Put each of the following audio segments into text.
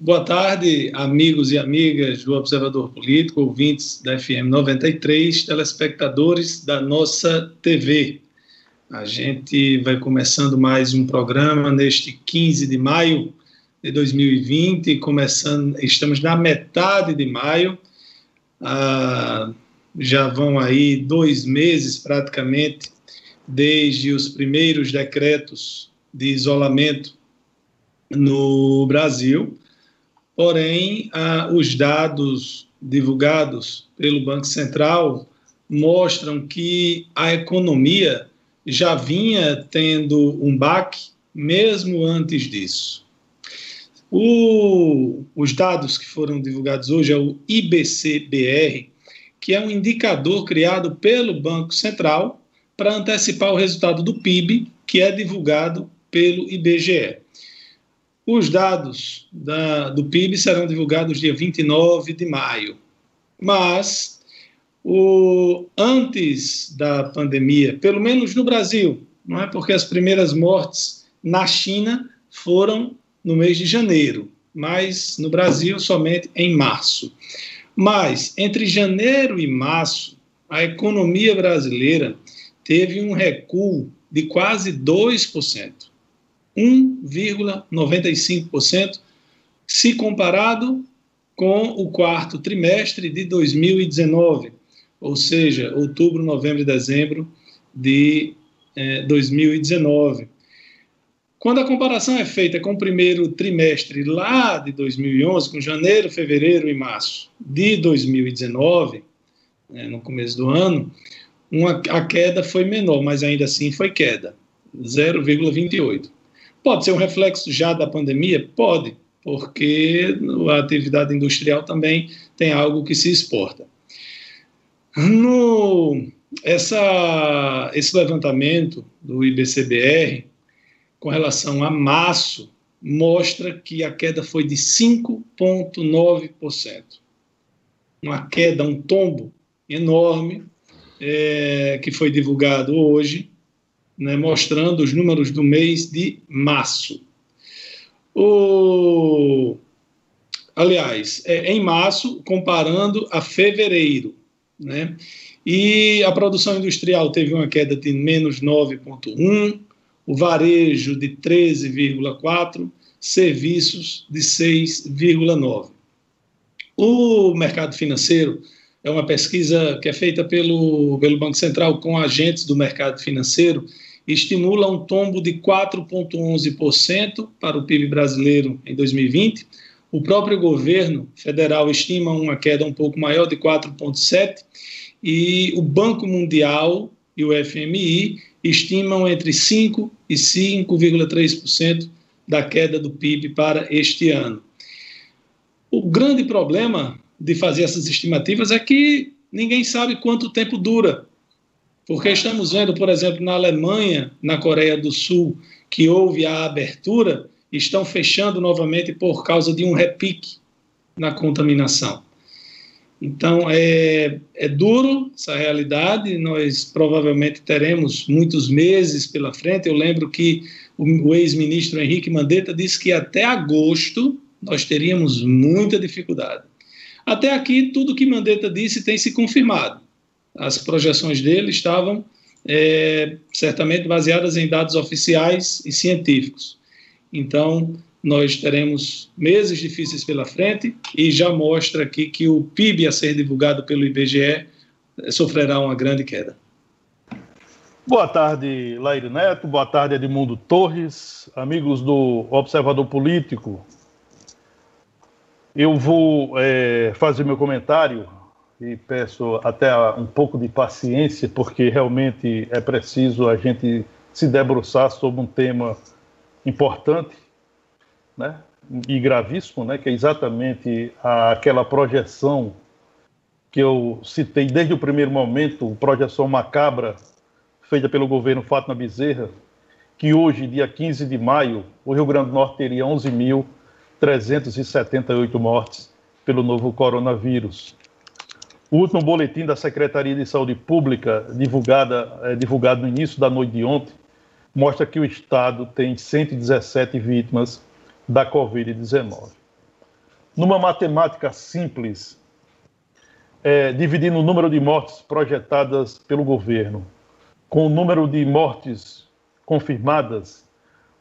Boa tarde, amigos e amigas do Observador Político, ouvintes da FM 93, telespectadores da nossa TV. A gente vai começando mais um programa neste 15 de maio de 2020, começando, estamos na metade de maio, ah, já vão aí dois meses praticamente desde os primeiros decretos de isolamento no Brasil porém, ah, os dados divulgados pelo Banco Central mostram que a economia já vinha tendo um baque mesmo antes disso. O, os dados que foram divulgados hoje é o IBC-BR, que é um indicador criado pelo Banco Central para antecipar o resultado do PIB, que é divulgado pelo IBGE. Os dados da, do PIB serão divulgados dia 29 de maio, mas o, antes da pandemia, pelo menos no Brasil, não é porque as primeiras mortes na China foram no mês de janeiro, mas no Brasil somente em março. Mas entre janeiro e março, a economia brasileira teve um recuo de quase 2%. 1,95%, se comparado com o quarto trimestre de 2019, ou seja, outubro, novembro e dezembro de eh, 2019. Quando a comparação é feita com o primeiro trimestre lá de 2011, com janeiro, fevereiro e março de 2019, né, no começo do ano, uma, a queda foi menor, mas ainda assim foi queda, 0,28. Pode ser um reflexo já da pandemia? Pode, porque a atividade industrial também tem algo que se exporta. No, essa, esse levantamento do IBCBR com relação a março mostra que a queda foi de 5,9%. Uma queda, um tombo enorme é, que foi divulgado hoje né, mostrando os números do mês de março. O, aliás, é, em março, comparando a fevereiro, né? E a produção industrial teve uma queda de menos 9,1, o varejo de 13,4, serviços de 6,9. O mercado financeiro é uma pesquisa que é feita pelo, pelo Banco Central com agentes do mercado financeiro estimula um tombo de 4,11% para o PIB brasileiro em 2020. O próprio governo federal estima uma queda um pouco maior, de 4,7%, e o Banco Mundial e o FMI estimam entre 5% e 5,3% da queda do PIB para este ano. O grande problema de fazer essas estimativas é que ninguém sabe quanto tempo dura porque estamos vendo, por exemplo, na Alemanha, na Coreia do Sul, que houve a abertura, estão fechando novamente por causa de um repique na contaminação. Então, é, é duro essa realidade, nós provavelmente teremos muitos meses pela frente. Eu lembro que o, o ex-ministro Henrique Mandetta disse que até agosto nós teríamos muita dificuldade. Até aqui, tudo que Mandetta disse tem se confirmado as projeções dele estavam é, certamente baseadas em dados oficiais e científicos. Então, nós teremos meses difíceis pela frente e já mostra aqui que o PIB a ser divulgado pelo IBGE é, sofrerá uma grande queda. Boa tarde, Laire Neto. Boa tarde, Edmundo Torres, amigos do Observador Político. Eu vou é, fazer meu comentário e peço até um pouco de paciência, porque realmente é preciso a gente se debruçar sobre um tema importante né, e gravíssimo, né, que é exatamente aquela projeção que eu citei desde o primeiro momento, projeção macabra feita pelo governo Fátima Bezerra, que hoje, dia 15 de maio, o Rio Grande do Norte teria 11.378 mortes pelo novo coronavírus. O último boletim da Secretaria de Saúde Pública, divulgada, é, divulgado no início da noite de ontem, mostra que o Estado tem 117 vítimas da Covid-19. numa matemática simples, é, dividindo o número de mortes projetadas pelo governo com o número de mortes confirmadas,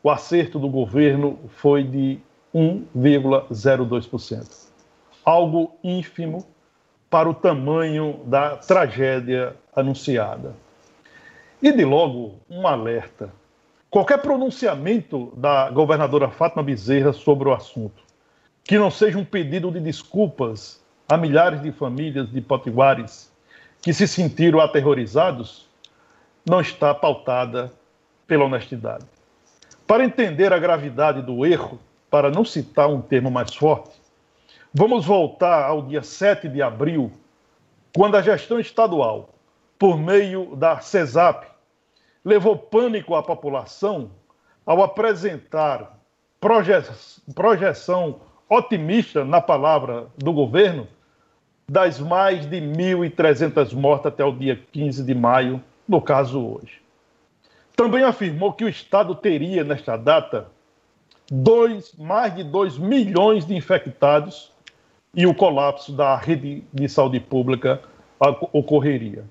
o acerto do governo foi de 1,02%. Algo ínfimo para o tamanho da tragédia anunciada. E de logo, um alerta. Qualquer pronunciamento da governadora Fátima Bezerra sobre o assunto, que não seja um pedido de desculpas a milhares de famílias de potiguares que se sentiram aterrorizados, não está pautada pela honestidade. Para entender a gravidade do erro, para não citar um termo mais forte, vamos voltar ao dia 7 de abril, quando a gestão estadual, por meio da CESAP, levou pânico à população ao apresentar projeção otimista na palavra do governo das mais de 1.300 mortes até o dia 15 de maio, no caso hoje. Também afirmou que o Estado teria, nesta data, dois, mais de 2 milhões de infectados e o colapso da rede de saúde pública ocorreria.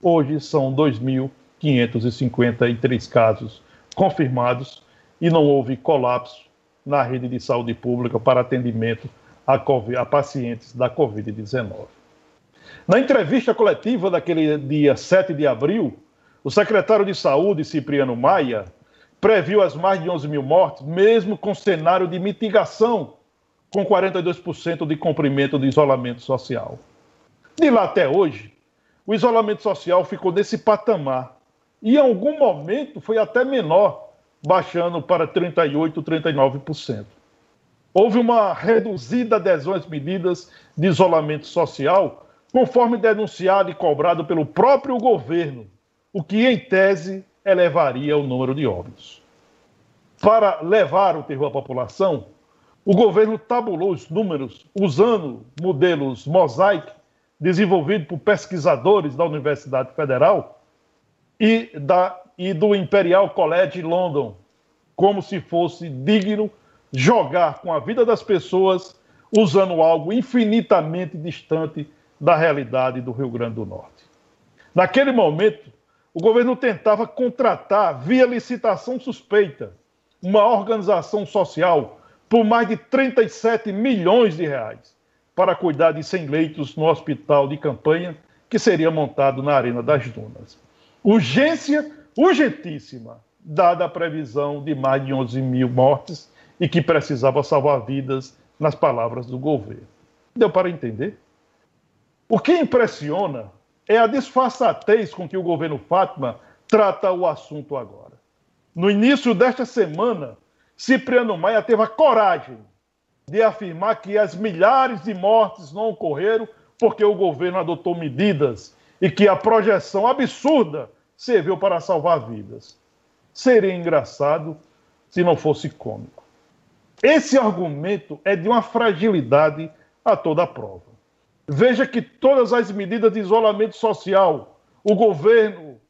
Hoje são 2.553 casos confirmados e não houve colapso na rede de saúde pública para atendimento a, COVID, a pacientes da Covid-19. Na entrevista coletiva daquele dia 7 de abril, o secretário de Saúde, Cipriano Maia, previu as mais de 11 mil mortes, mesmo com cenário de mitigação, com 42% de cumprimento do isolamento social. De lá até hoje, o isolamento social ficou nesse patamar e, em algum momento, foi até menor, baixando para 38%, 39%. Houve uma reduzida adesão às medidas de isolamento social, conforme denunciado e cobrado pelo próprio governo, o que, em tese, elevaria o número de óbitos. Para levar o terror à população, o governo tabulou os números usando modelos mosaic desenvolvido por pesquisadores da Universidade Federal e, da, e do Imperial College London, como se fosse digno jogar com a vida das pessoas usando algo infinitamente distante da realidade do Rio Grande do Norte. Naquele momento, o governo tentava contratar, via licitação suspeita, uma organização social por mais de 37 milhões de reais para cuidar de 100 leitos no hospital de campanha que seria montado na Arena das Dunas. Urgência urgentíssima, dada a previsão de mais de 11 mil mortes e que precisava salvar vidas, nas palavras do governo. Deu para entender? O que impressiona é a disfarçatez com que o governo Fátima trata o assunto agora. No início desta semana, Cipriano Maia teve a coragem de afirmar que as milhares de mortes não ocorreram porque o governo adotou medidas e que a projeção absurda serviu para salvar vidas. Seria engraçado se não fosse cômico. Esse argumento é de uma fragilidade a toda a prova. Veja que todas as medidas de isolamento social, o governo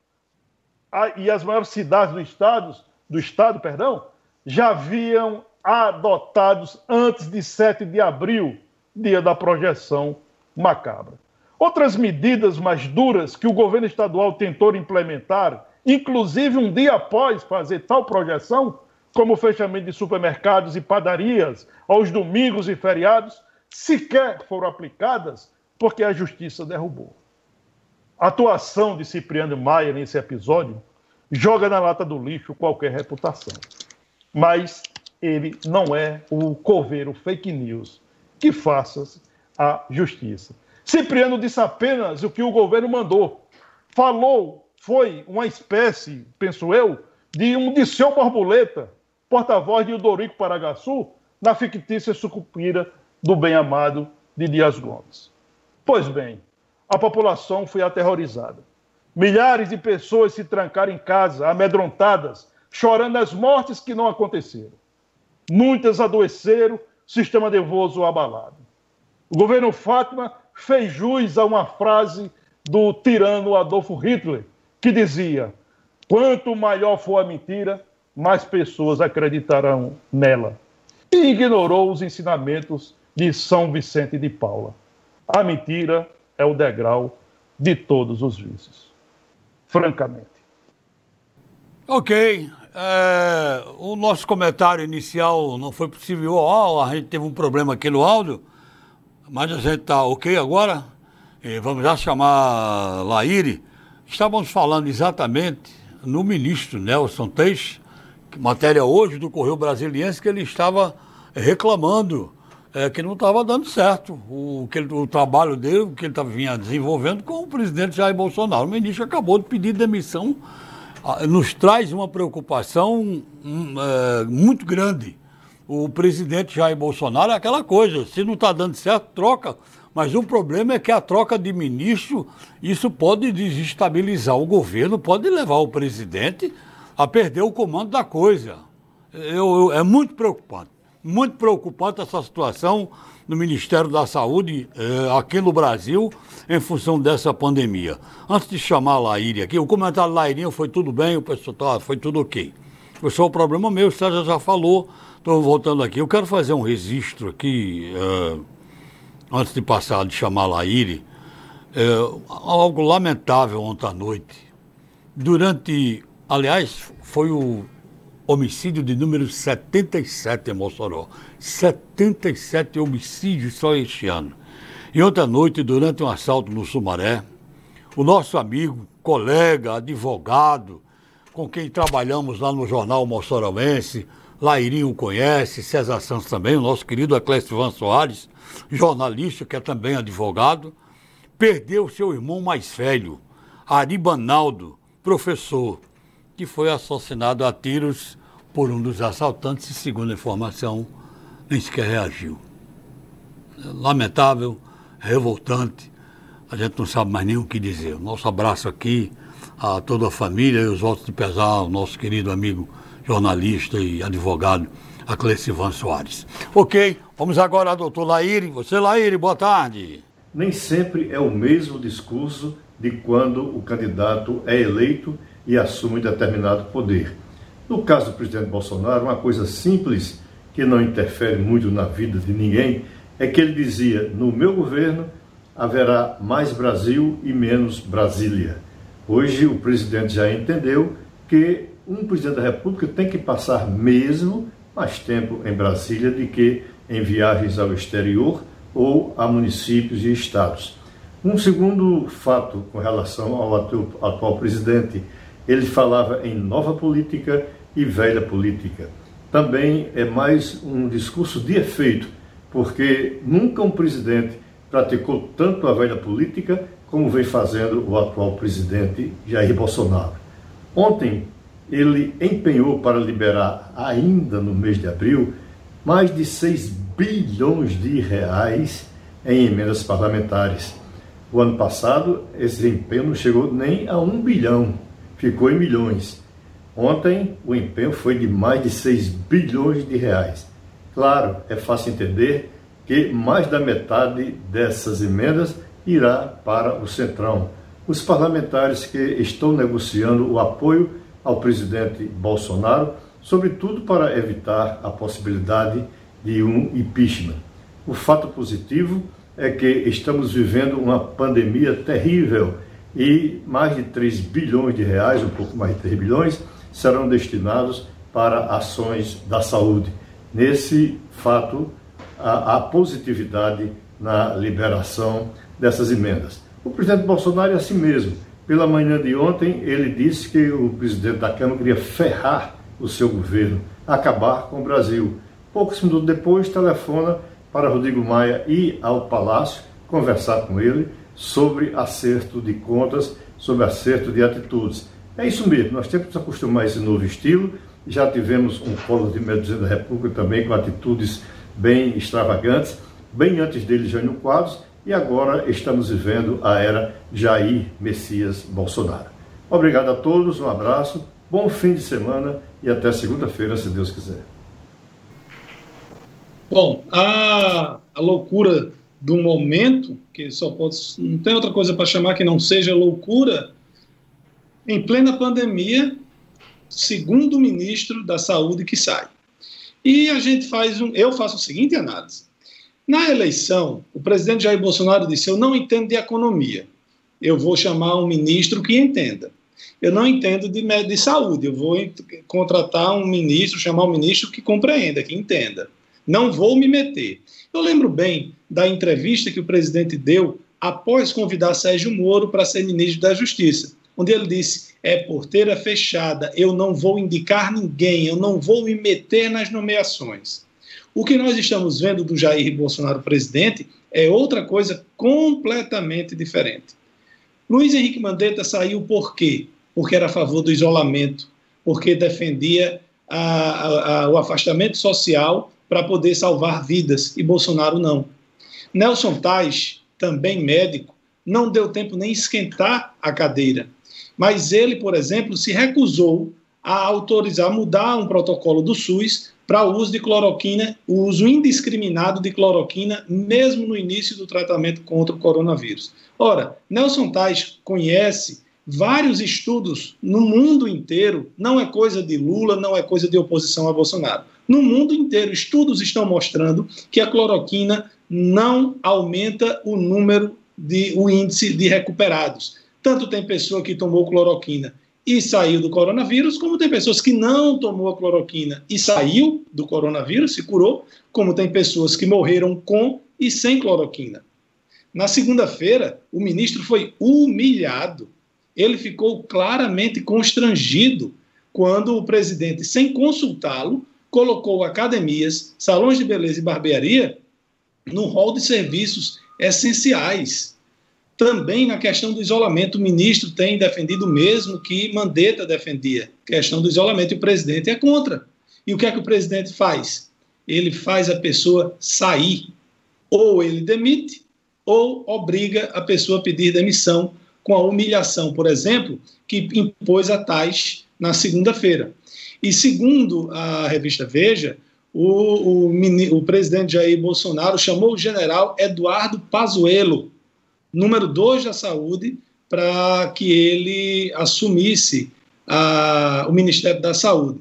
e as maiores cidades do estado, do estado, perdão, já haviam adotados antes de 7 de abril, dia da projeção macabra. Outras medidas mais duras que o governo estadual tentou implementar, inclusive um dia após fazer tal projeção, como o fechamento de supermercados e padarias aos domingos e feriados, sequer foram aplicadas porque a justiça derrubou. A atuação de Cipriano Maia nesse episódio joga na lata do lixo qualquer reputação. Mas ele não é o coveiro fake news que faça a justiça. Cipriano disse apenas o que o governo mandou. Falou, foi uma espécie, penso eu, de um Disseu Borboleta, porta-voz de Udorico Paragaçu, na fictícia sucupira do bem-amado de Dias Gomes. Pois bem, a população foi aterrorizada. Milhares de pessoas se trancaram em casa, amedrontadas, chorando as mortes que não aconteceram. Muitas adoeceram, sistema nervoso abalado. O governo Fátima fez jus a uma frase do tirano Adolfo Hitler, que dizia: quanto maior for a mentira, mais pessoas acreditarão nela. E ignorou os ensinamentos de São Vicente de Paula. A mentira é o degrau de todos os vícios. Francamente. Ok. É, o nosso comentário inicial não foi possível. Oh, a gente teve um problema aqui no áudio, mas a gente está ok agora. E vamos já chamar Laíre. Estávamos falando exatamente no ministro Nelson Teixe, matéria hoje do Correio Brasiliense, que ele estava reclamando é, que não estava dando certo o, que ele, o trabalho dele, que ele tava, vinha desenvolvendo com o presidente Jair Bolsonaro. O ministro acabou de pedir demissão, nos traz uma preocupação um, é, muito grande. O presidente Jair Bolsonaro é aquela coisa, se não está dando certo, troca. Mas o problema é que a troca de ministro, isso pode desestabilizar o governo, pode levar o presidente a perder o comando da coisa. Eu, eu, é muito preocupante muito preocupante essa situação no Ministério da Saúde eh, aqui no Brasil em função dessa pandemia. Antes de chamar a Laíri aqui, o comentário da Lairinha foi tudo bem, o pessoal tá, foi tudo ok. Foi só o problema meu, o Sérgio já falou, estou voltando aqui. Eu quero fazer um registro aqui, eh, antes de passar, de chamar a Laíri, eh, algo lamentável ontem à noite. Durante, aliás, foi o homicídio de número 77 em Mossoró. 77 homicídios só este ano. E outra noite, durante um assalto no Sumaré, o nosso amigo, colega, advogado, com quem trabalhamos lá no jornal Mossoroense, Lairinho conhece, César Santos também, o nosso querido Eclésio Van Soares, jornalista que é também advogado, perdeu seu irmão mais velho, Aribanaldo, professor, que foi assassinado a tiros por um dos assaltantes e, segundo a informação, nem sequer reagiu. Lamentável, revoltante, a gente não sabe mais nem o que dizer. Nosso abraço aqui a toda a família e os votos de pesar ao nosso querido amigo jornalista e advogado Aclecivan Soares. Ok, vamos agora ao doutor Laíre. Você, Laíre, boa tarde. Nem sempre é o mesmo discurso de quando o candidato é eleito e assume determinado poder. No caso do presidente Bolsonaro, uma coisa simples que não interfere muito na vida de ninguém é que ele dizia: no meu governo haverá mais Brasil e menos Brasília. Hoje o presidente já entendeu que um presidente da República tem que passar mesmo mais tempo em Brasília do que em viagens ao exterior ou a municípios e estados. Um segundo fato com relação ao atual, atual presidente, ele falava em nova política e velha política. Também é mais um discurso de efeito, porque nunca um presidente praticou tanto a velha política como vem fazendo o atual presidente Jair Bolsonaro. Ontem, ele empenhou para liberar, ainda no mês de abril, mais de 6 bilhões de reais em emendas parlamentares. O ano passado, esse empenho não chegou nem a um bilhão, ficou em milhões. Ontem, o empenho foi de mais de 6 bilhões de reais. Claro, é fácil entender que mais da metade dessas emendas irá para o Centrão. Os parlamentares que estão negociando o apoio ao presidente Bolsonaro, sobretudo para evitar a possibilidade de um impeachment. O fato positivo é que estamos vivendo uma pandemia terrível e mais de 3 bilhões de reais, um pouco mais de 3 bilhões, serão destinados para ações da saúde. Nesse fato, há, positividade na liberação dessas emendas. O presidente Bolsonaro é assim mesmo. Pela manhã de ontem, ele disse que o presidente da Câmara queria ferrar o seu governo, acabar com o Brasil. Poucos minutos depois, telefona para Rodrigo Maia ir ao Palácio conversar com ele sobre acerto de contas, sobre acerto de atitudes. É isso mesmo, nós temos que nos acostumar a esse novo estilo. Já tivemos um polo de presidente da República também com atitudes bem extravagantes, bem antes dele, Jânio Quadros, e agora estamos vivendo a era Jair Messias Bolsonaro. Obrigado a todos, um abraço, bom fim de semana e até segunda-feira, se Deus quiser. Bom, a, a loucura do momento, que só pode. não tem outra coisa para chamar que não seja loucura, em plena pandemia, segundo o ministro da Saúde que sai. E a gente faz um, eu faço a seguinte análise. Na eleição, o presidente Jair Bolsonaro disse: Eu não entendo de economia, eu vou chamar um ministro que entenda. Eu não entendo de, de saúde, eu vou contratar um ministro, chamar um ministro que compreenda, que entenda. Não vou me meter. Eu lembro bem da entrevista que o presidente deu após convidar Sérgio Moro para ser ministro da Justiça, onde ele disse: é porteira fechada, eu não vou indicar ninguém, eu não vou me meter nas nomeações. O que nós estamos vendo do Jair Bolsonaro presidente é outra coisa completamente diferente. Luiz Henrique Mandetta saiu por quê? Porque era a favor do isolamento, porque defendia a, a, a, o afastamento social para poder salvar vidas, e Bolsonaro não. Nelson Tais, também médico, não deu tempo nem esquentar a cadeira. Mas ele, por exemplo, se recusou a autorizar, mudar um protocolo do SUS para o uso de cloroquina, o uso indiscriminado de cloroquina, mesmo no início do tratamento contra o coronavírus. Ora, Nelson Tais conhece vários estudos no mundo inteiro, não é coisa de Lula, não é coisa de oposição a Bolsonaro. No mundo inteiro, estudos estão mostrando que a cloroquina não aumenta o número de o índice de recuperados. Tanto tem pessoa que tomou cloroquina e saiu do coronavírus, como tem pessoas que não tomou a cloroquina e saiu do coronavírus, se curou, como tem pessoas que morreram com e sem cloroquina. Na segunda-feira, o ministro foi humilhado. Ele ficou claramente constrangido quando o presidente, sem consultá-lo, colocou academias, salões de beleza e barbearia no rol de serviços essenciais também na questão do isolamento, o ministro tem defendido o mesmo que Mandetta defendia, questão do isolamento, e o presidente é contra. E o que é que o presidente faz? Ele faz a pessoa sair. Ou ele demite, ou obriga a pessoa a pedir demissão com a humilhação, por exemplo, que impôs a Tais na segunda-feira. E segundo a revista Veja, o, o, o presidente Jair Bolsonaro chamou o general Eduardo Pazuello número dois da saúde para que ele assumisse a, o Ministério da Saúde.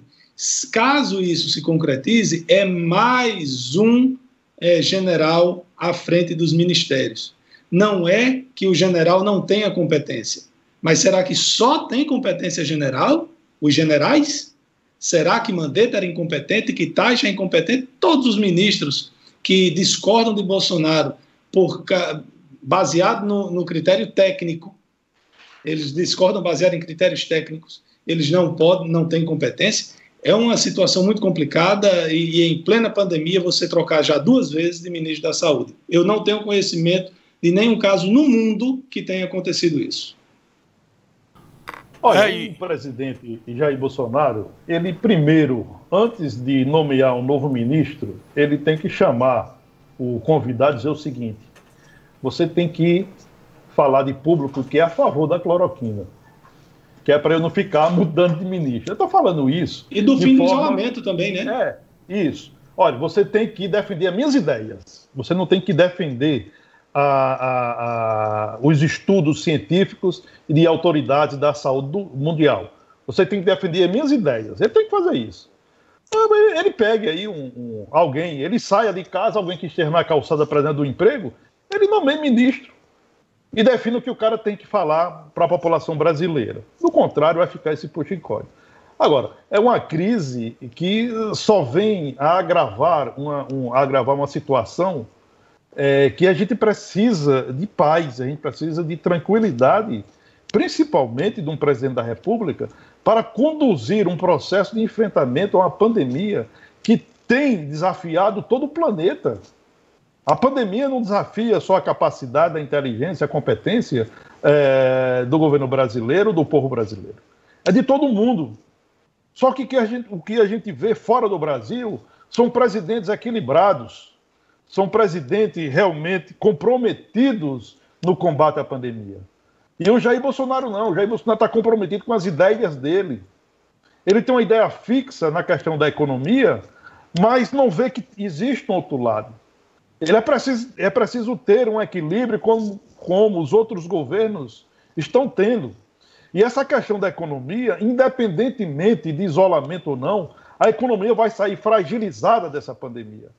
Caso isso se concretize, é mais um é, general à frente dos ministérios. Não é que o general não tenha competência, mas será que só tem competência general? Os generais? Será que Mandetta era incompetente, que Taxa é incompetente? Todos os ministros que discordam de Bolsonaro por, baseado no, no critério técnico, eles discordam baseado em critérios técnicos, eles não podem, não têm competência. É uma situação muito complicada e, e, em plena pandemia você trocar já duas vezes de ministro da Saúde. Eu não tenho conhecimento de nenhum caso no mundo que tenha acontecido isso. Olha, é, o presidente Jair Bolsonaro, ele primeiro, antes de nomear um novo ministro, ele tem que chamar o convidado e dizer o seguinte: você tem que falar de público que é a favor da cloroquina. Que é para eu não ficar mudando de ministro. Eu estou falando isso. E do fim forma... do isolamento também, né? É, isso. Olha, você tem que defender as minhas ideias. Você não tem que defender a, a, a, os estudos científicos e de autoridades da saúde mundial. Você tem que defender as minhas ideias. Ele tem que fazer isso. Ah, ele pegue aí um, um, alguém, ele saia de casa, alguém que esteja na calçada presente do emprego, ele nomeia ministro e define o que o cara tem que falar para a população brasileira. Do contrário, vai ficar esse puxa-encolhe. Agora, é uma crise que só vem a agravar uma, um, a agravar uma situação é, que a gente precisa de paz, a gente precisa de tranquilidade, principalmente de um presidente da República, para conduzir um processo de enfrentamento a uma pandemia que tem desafiado todo o planeta. A pandemia não desafia só a capacidade, a inteligência, a competência é, do governo brasileiro, do povo brasileiro. É de todo mundo. Só que, que gente, o que a gente vê fora do Brasil são presidentes equilibrados, são presidentes realmente comprometidos no combate à pandemia. E o Jair Bolsonaro não. O Jair Bolsonaro está comprometido com as ideias dele. Ele tem uma ideia fixa na questão da economia, mas não vê que existe um outro lado. Ele é preciso, é preciso ter um equilíbrio como, como os outros governos estão tendo. E essa questão da economia, independentemente de isolamento ou não, a economia vai sair fragilizada dessa pandemia.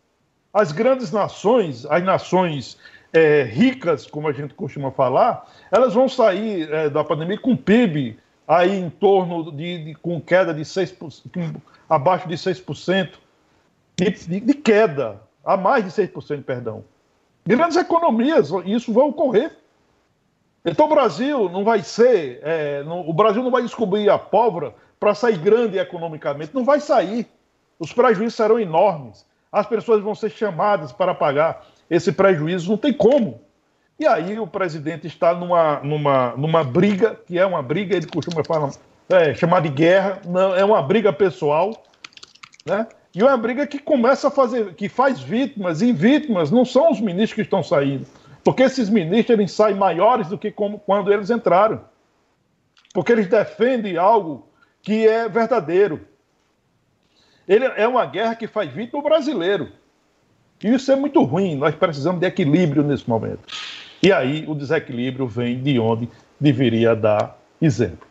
As grandes nações, as nações é, ricas, como a gente costuma falar, elas vão sair é, da pandemia com PIB aí em torno de, de com queda de 6%, abaixo de 6% de, de, de queda, a mais de 6%, perdão. Grandes economias, isso vai ocorrer. Então o Brasil não vai ser, é, não, o Brasil não vai descobrir a pólvora para sair grande economicamente, não vai sair. Os prejuízos serão enormes. As pessoas vão ser chamadas para pagar esse prejuízo, não tem como. E aí o presidente está numa, numa, numa briga, que é uma briga, ele costuma falar, é, chamar de guerra, não, é uma briga pessoal, né? E é uma briga que começa a fazer, que faz vítimas, e vítimas não são os ministros que estão saindo, porque esses ministros eles saem maiores do que como, quando eles entraram. Porque eles defendem algo que é verdadeiro. Ele é uma guerra que faz vítima o brasileiro. E isso é muito ruim. Nós precisamos de equilíbrio nesse momento. E aí o desequilíbrio vem de onde deveria dar exemplo.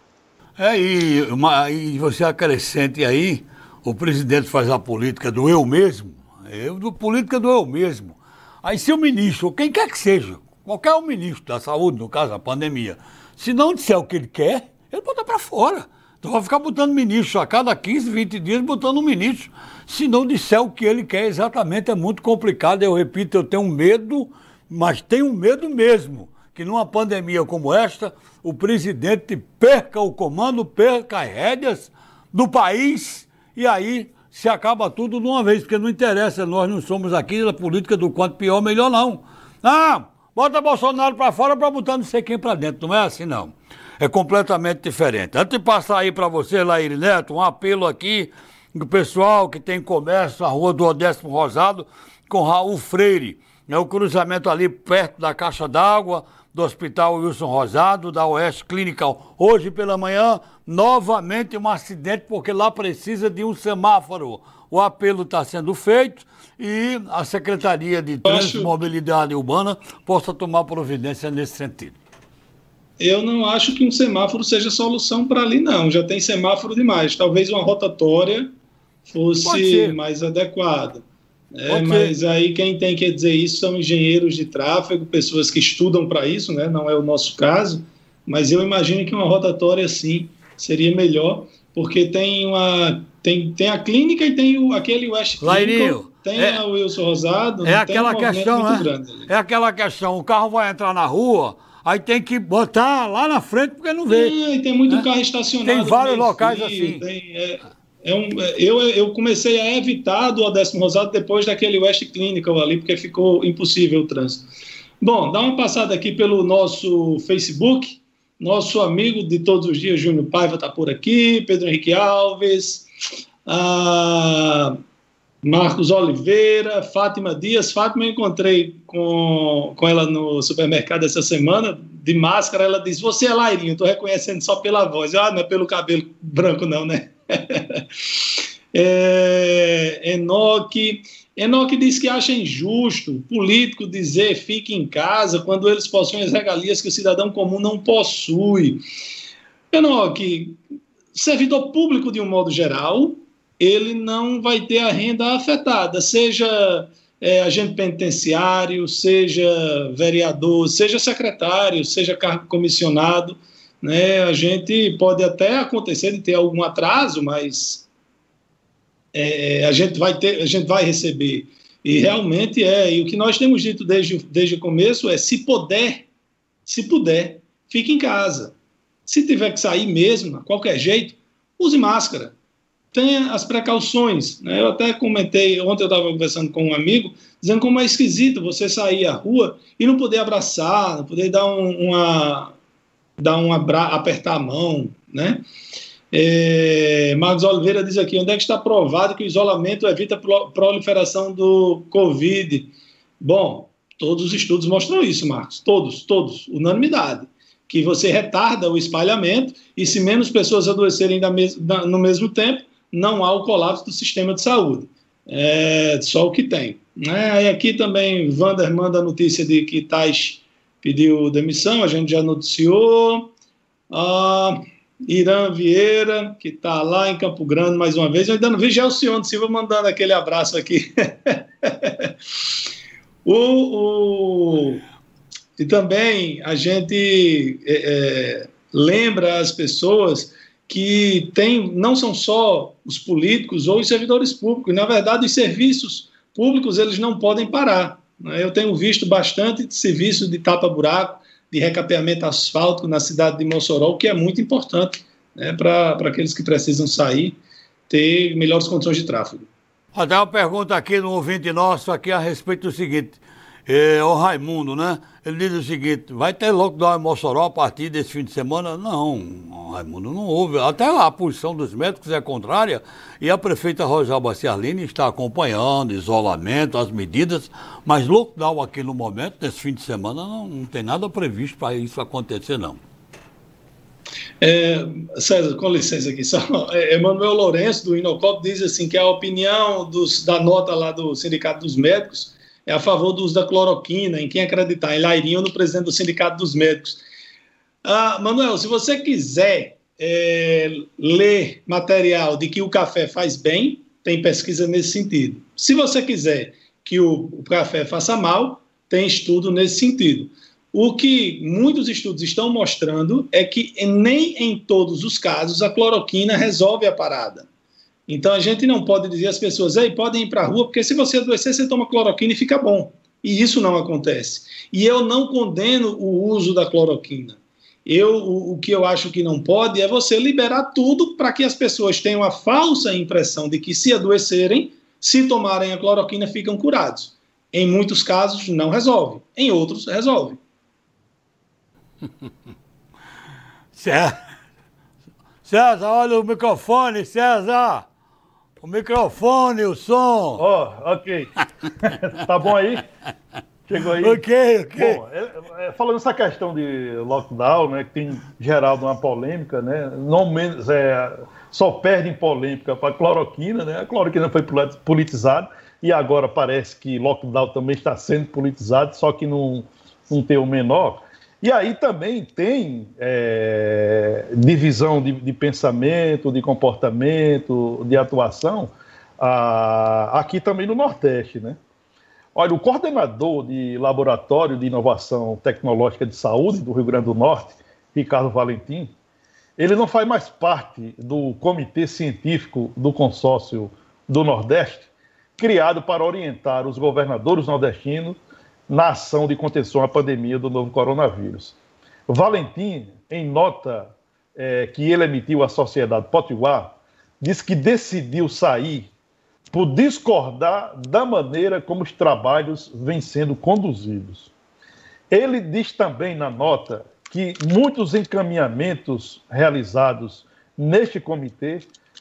É, e, uma, e você acrescente aí, o presidente faz a política do eu mesmo, eu, do política do eu mesmo. Aí se o ministro, quem quer que seja, qualquer um ministro da saúde, no caso, a pandemia, se não disser o que ele quer, ele bota para fora. Então vai ficar botando ministro a cada 15, 20 dias, botando um ministro. Se não disser o que ele quer exatamente, é muito complicado. Eu repito, eu tenho medo, mas tenho medo mesmo que numa pandemia como esta, o presidente perca o comando, perca as rédeas do país e aí se acaba tudo de uma vez, porque não interessa, nós não somos aqui da política do quanto pior, melhor não. Ah, bota Bolsonaro para fora para botar não sei quem para dentro, não é assim não. É completamente diferente. Antes de passar aí para você, Laíri Neto, um apelo aqui do pessoal que tem comércio na rua do Odécimo Rosado com Raul Freire. É o cruzamento ali perto da caixa d'água, do Hospital Wilson Rosado, da Oeste Clinical. Hoje pela manhã, novamente um acidente, porque lá precisa de um semáforo. O apelo está sendo feito e a Secretaria de Trânsito e Mobilidade Urbana possa tomar providência nesse sentido. Eu não acho que um semáforo seja solução para ali, não. Já tem semáforo demais. Talvez uma rotatória fosse mais adequada. É, mas aí quem tem que dizer isso são engenheiros de tráfego, pessoas que estudam para isso, né? não é o nosso caso, mas eu imagino que uma rotatória sim seria melhor, porque tem uma tem, tem a clínica e tem o, aquele West Clinical, tem é, o Wilson Rosado, é aquela questão, né? É aquela questão, o carro vai entrar na rua, aí tem que botar lá na frente porque não vê. Tem, tem muito né? carro estacionado. Tem vários locais assim. Tem, é, é um, eu, eu comecei a evitar do Odécimo Rosado depois daquele West Clinical ali, porque ficou impossível o trânsito. Bom, dá uma passada aqui pelo nosso Facebook. Nosso amigo de todos os dias, Júnior Paiva, está por aqui. Pedro Henrique Alves. Ah, Marcos Oliveira, Fátima Dias. Fátima, eu encontrei com, com ela no supermercado essa semana, de máscara. Ela disse: Você é Lairinho, estou reconhecendo só pela voz. Ah, não é pelo cabelo branco, não, né? é, Enoque. Enoque diz que acha injusto político dizer fique em casa quando eles possuem as regalias que o cidadão comum não possui. Enoque, servidor público de um modo geral, ele não vai ter a renda afetada, seja é, agente penitenciário, seja vereador, seja secretário, seja cargo comissionado né? A gente pode até acontecer de ter algum atraso, mas é, a gente vai ter, a gente vai receber. E realmente é. E o que nós temos dito desde, desde o começo é: se puder, se puder, fique em casa. Se tiver que sair mesmo, a qualquer jeito, use máscara. Tenha as precauções. Né? Eu até comentei, ontem eu estava conversando com um amigo, dizendo como é esquisito você sair à rua e não poder abraçar, não poder dar um, uma, dar um abra apertar a mão, né? É, Marcos Oliveira diz aqui, onde é que está provado que o isolamento evita a proliferação do Covid? Bom, todos os estudos mostram isso, Marcos, todos, todos, unanimidade, que você retarda o espalhamento e se menos pessoas adoecerem mes no mesmo tempo, não há o colapso do sistema de saúde. É só o que tem. Né? E aqui também, Vander manda a notícia de que tais pediu demissão, a gente já noticiou. Ah, Irã Vieira, que está lá em Campo Grande mais uma vez. Eu ainda não vi o senhor Silva mandando aquele abraço aqui. o, o, e também a gente é, é, lembra as pessoas que tem, não são só os políticos ou os servidores públicos, na verdade os serviços públicos eles não podem parar. Né? Eu tenho visto bastante serviço de tapa-buraco, de recapeamento asfáltico na cidade de Mossoró, o que é muito importante né, para aqueles que precisam sair ter melhores condições de tráfego. Uma pergunta aqui no ouvinte nosso aqui a respeito do seguinte. É, o Raimundo, né? Ele diz o seguinte: vai ter lockdown em Mossoró a partir desse fim de semana? Não, Raimundo, não houve. Até a posição dos médicos é contrária e a prefeita Rosalba Ciarline está acompanhando isolamento, as medidas, mas lockdown aqui no momento, nesse fim de semana, não, não tem nada previsto para isso acontecer, não. É, César, com licença aqui, só, é, Emanuel Lourenço, do Inocop, diz assim que a opinião dos, da nota lá do Sindicato dos Médicos é a favor do uso da cloroquina, em quem acreditar, em Lairinho ou no presidente do Sindicato dos Médicos. Ah, Manuel, se você quiser é, ler material de que o café faz bem, tem pesquisa nesse sentido. Se você quiser que o, o café faça mal, tem estudo nesse sentido. O que muitos estudos estão mostrando é que nem em todos os casos a cloroquina resolve a parada. Então a gente não pode dizer às pessoas, ei, podem ir para a rua, porque se você adoecer, você toma cloroquina e fica bom. E isso não acontece. E eu não condeno o uso da cloroquina. Eu, o, o que eu acho que não pode é você liberar tudo para que as pessoas tenham a falsa impressão de que se adoecerem, se tomarem a cloroquina, ficam curados. Em muitos casos não resolve, em outros resolve. César, olha o microfone, César! O microfone, o som! Ó, oh, ok. tá bom aí? Chegou aí? Ok, ok. Bom, é, é, falando essa questão de lockdown, né, que tem gerado uma polêmica, né, não menos, é, só perde em polêmica para a cloroquina, né, a cloroquina foi politizada e agora parece que lockdown também está sendo politizado, só que num, num o menor. E aí também tem é, divisão de, de, pensamento, de comportamento, de atuação, aqui também no Nordeste, né? Olha, o coordenador de Laboratório de Inovação Tecnológica de Saúde do Rio Grande do Norte, Ricardo Valentim, ele não faz mais parte do comitê científico do consórcio do Nordeste, criado para orientar os governadores nordestinos na ação de contenção à pandemia do novo coronavírus. Valentim, em nota é, que ele emitiu à Sociedade Potiguar, diz que decidiu sair por discordar da maneira como os trabalhos vêm sendo conduzidos. Ele diz também na nota que muitos encaminhamentos realizados neste comitê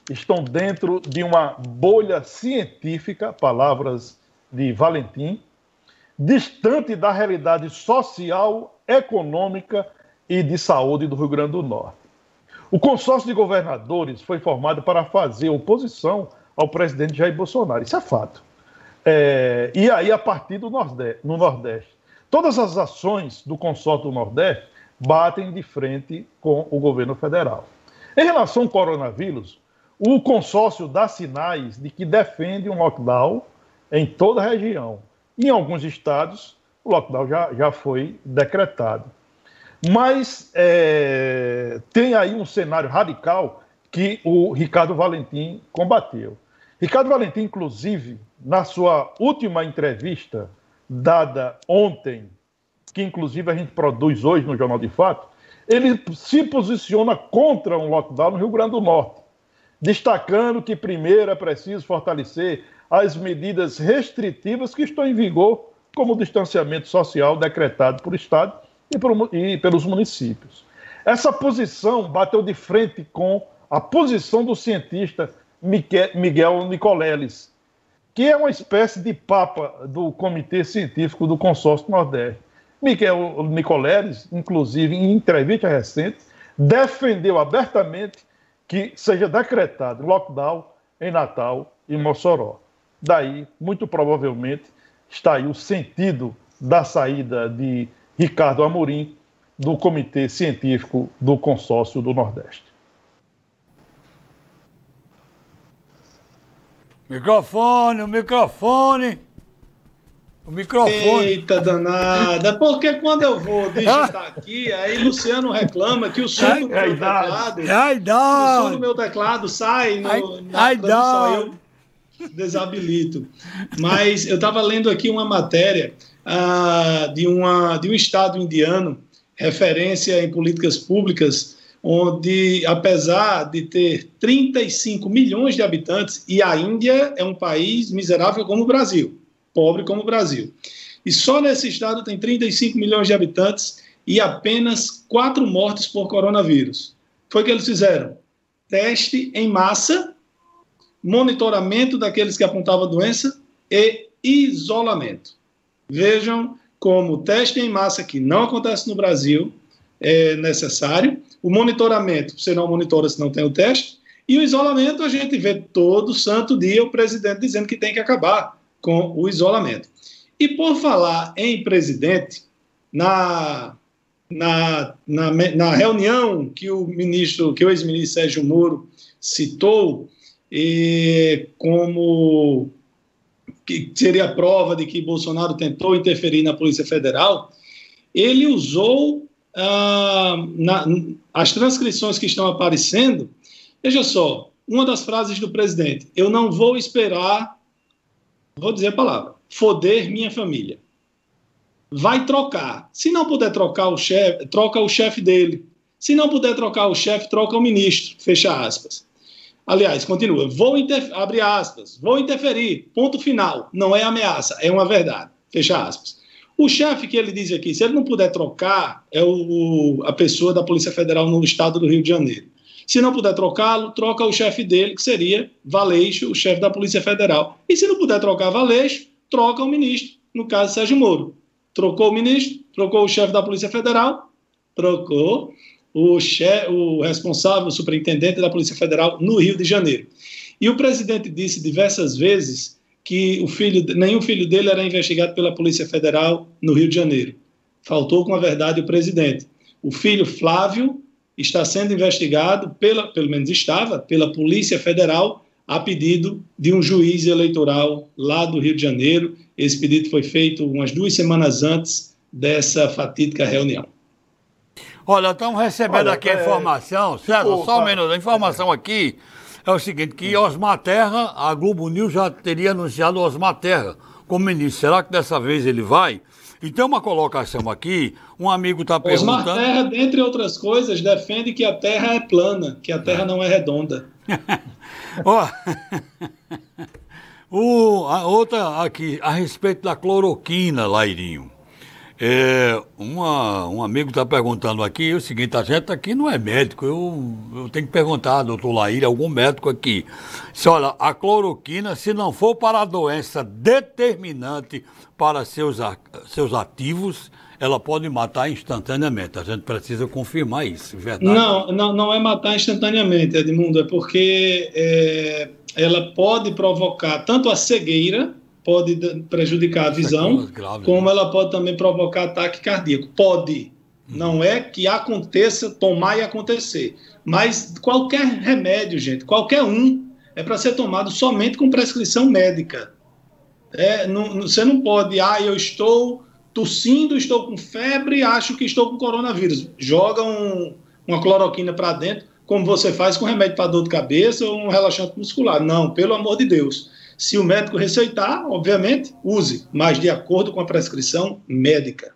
estão dentro de uma bolha científica, palavras de Valentim, distante da realidade social, econômica e de saúde do Rio Grande do Norte. O consórcio de governadores foi formado para fazer oposição ao presidente Jair Bolsonaro, isso é fato. É, e aí, a partir do Nordeste, no Nordeste. Todas as ações do consórcio do Nordeste batem de frente com o governo federal. Em relação ao coronavírus, o consórcio dá sinais de que defende um lockdown em toda a região, em alguns estados, o lockdown já, já foi decretado. Mas é, tem aí um cenário radical que o Ricardo Valentim combateu. Ricardo Valentim, inclusive, na sua última entrevista dada ontem, que inclusive a gente produz hoje no Jornal de Fato, ele se posiciona contra um lockdown no Rio Grande do Norte, destacando que primeiro é preciso fortalecer as medidas restritivas que estão em vigor, como o distanciamento social decretado por Estado e, por, e pelos municípios. Essa posição bateu de frente com a posição do cientista Miguel Nicoleles, que é uma espécie de papa do Comitê Científico do Consórcio Nordeste. Miguel Nicoleles, inclusive em entrevista recente, defendeu abertamente que seja decretado lockdown em Natal e Mossoró. Daí, muito provavelmente, está aí o sentido da saída de Ricardo Amorim do Comitê Científico do Consórcio do Nordeste. Microfone, o microfone. O microfone. Eita danada, porque quando eu vou digitar aqui, aí Luciano reclama que o som do meu teclado. O som do meu teclado sai no, na tradução, eu desabilito. Mas eu estava lendo aqui uma matéria ah, de, uma, de um estado indiano, referência em políticas públicas, onde, apesar de ter 35 milhões de habitantes, e a Índia é um país miserável como o Brasil, pobre como o Brasil. E só nesse estado tem 35 milhões de habitantes e apenas quatro mortes por coronavírus. Foi o que eles fizeram: teste em massa, monitoramento daqueles que apontavam doença e isolamento. Vejam como o teste em massa, que não acontece no Brasil, é necessário. O monitoramento, você não monitora se não tem o teste. E o isolamento, a gente vê todo santo dia o presidente dizendo que tem que acabar com o isolamento. E por falar em presidente, na, na, na, na reunião que o ministro, que o ex-ministro Sérgio Moro citou, como que seria prova de que Bolsonaro tentou interferir na Polícia Federal, ele usou ah, na, as transcrições que estão aparecendo. Veja só, uma das frases do presidente: Eu não vou esperar, vou dizer a palavra, foder minha família. Vai trocar. Se não puder trocar o chefe, troca o chefe dele. Se não puder trocar o chefe, troca o ministro. Fecha aspas. Aliás, continua. Vou abre aspas. Vou interferir. Ponto final. Não é ameaça, é uma verdade. Fecha aspas. O chefe que ele diz aqui, se ele não puder trocar, é o, a pessoa da Polícia Federal no estado do Rio de Janeiro. Se não puder trocá-lo, troca o chefe dele, que seria Valeixo, o chefe da Polícia Federal. E se não puder trocar Valeixo, troca o ministro, no caso Sérgio Moro. Trocou o ministro, trocou o chefe da Polícia Federal, trocou o, chefe, o responsável, o superintendente da Polícia Federal no Rio de Janeiro. E o presidente disse diversas vezes que o filho, nenhum filho dele era investigado pela Polícia Federal no Rio de Janeiro. Faltou com a verdade o presidente. O filho Flávio está sendo investigado, pela, pelo menos estava, pela Polícia Federal a pedido de um juiz eleitoral lá do Rio de Janeiro. Esse pedido foi feito umas duas semanas antes dessa fatídica reunião. Olha, estamos recebendo Olha, aqui a é... informação, César, só um minuto, a informação aqui é o seguinte, que Osmar Terra, a Globo News já teria anunciado Osmar Terra como ministro. Será que dessa vez ele vai? E tem uma colocação aqui, um amigo está perguntando... Osmar Terra, dentre outras coisas, defende que a Terra é plana, que a Terra não é redonda. Ó, o, a outra aqui, a respeito da cloroquina, Lairinho. É, uma, um amigo está perguntando aqui o seguinte, a gente aqui não é médico, eu, eu tenho que perguntar, doutor Laíra, algum médico aqui. Se olha, a cloroquina, se não for para a doença determinante para seus, seus ativos, ela pode matar instantaneamente. A gente precisa confirmar isso, verdade? Não, não, não é matar instantaneamente, Edmundo, é porque é, ela pode provocar tanto a cegueira, pode prejudicar a visão, como né? ela pode também provocar ataque cardíaco. Pode. Não é que aconteça, tomar e acontecer. Mas qualquer remédio, gente, qualquer um, é para ser tomado somente com prescrição médica. É, não, você não pode, ah, eu estou tossindo, estou com febre, acho que estou com coronavírus. Joga um, uma cloroquina para dentro, como você faz com remédio para dor de cabeça ou um relaxante muscular. Não, pelo amor de Deus. Se o médico receitar, obviamente, use, mas de acordo com a prescrição médica.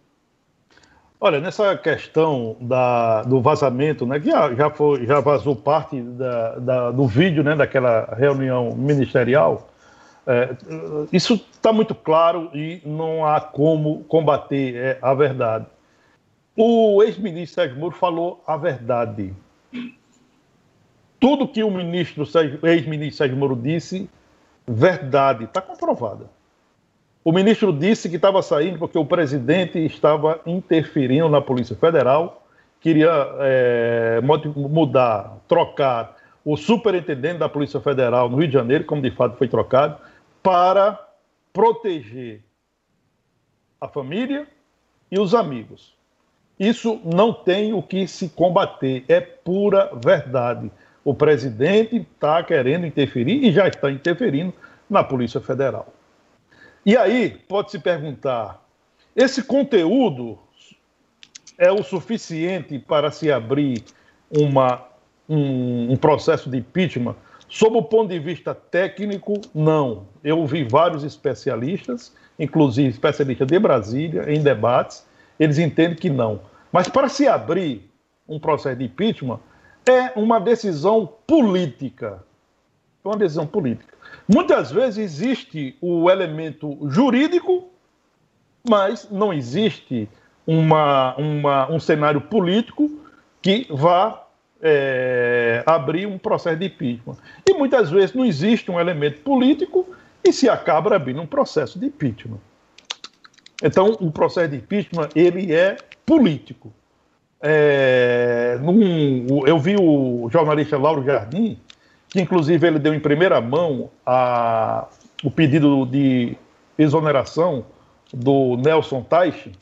Olha, nessa questão da, do vazamento, né, que já, já, foi, já vazou parte da, da, do vídeo né, daquela reunião ministerial, é, isso está muito claro e não há como combater é, a verdade. O ex-ministro Sérgio Moro falou a verdade. Tudo que o ministro, ex-ministro Sérgio Moro disse verdade, está comprovada. O ministro disse que estava saindo porque o presidente estava interferindo na Polícia Federal, queria é, mudar, trocar o superintendente da Polícia Federal no Rio de Janeiro, como de fato foi trocado, para proteger a família e os amigos. Isso não tem o que se combater, é pura verdade o presidente está querendo interferir e já está interferindo na Polícia Federal. E aí pode se perguntar: esse conteúdo é o suficiente para se abrir uma, um, um processo de impeachment? Sob o ponto de vista técnico, não. Eu ouvi vários especialistas, inclusive especialistas de Brasília, em debates, eles entendem que não. Mas para se abrir um processo de impeachment, é uma decisão política. É uma decisão política. Muitas vezes existe o elemento jurídico, mas não existe uma, uma, um cenário político que vá é, abrir um processo de impeachment. E muitas vezes não existe um elemento político e se acaba abrindo um processo de impeachment. Então, o processo de impeachment ele é político. É, num, eu vi o jornalista Lauro Jardim, que inclusive ele deu em primeira mão a, o pedido de exoneração do Nelson Teich.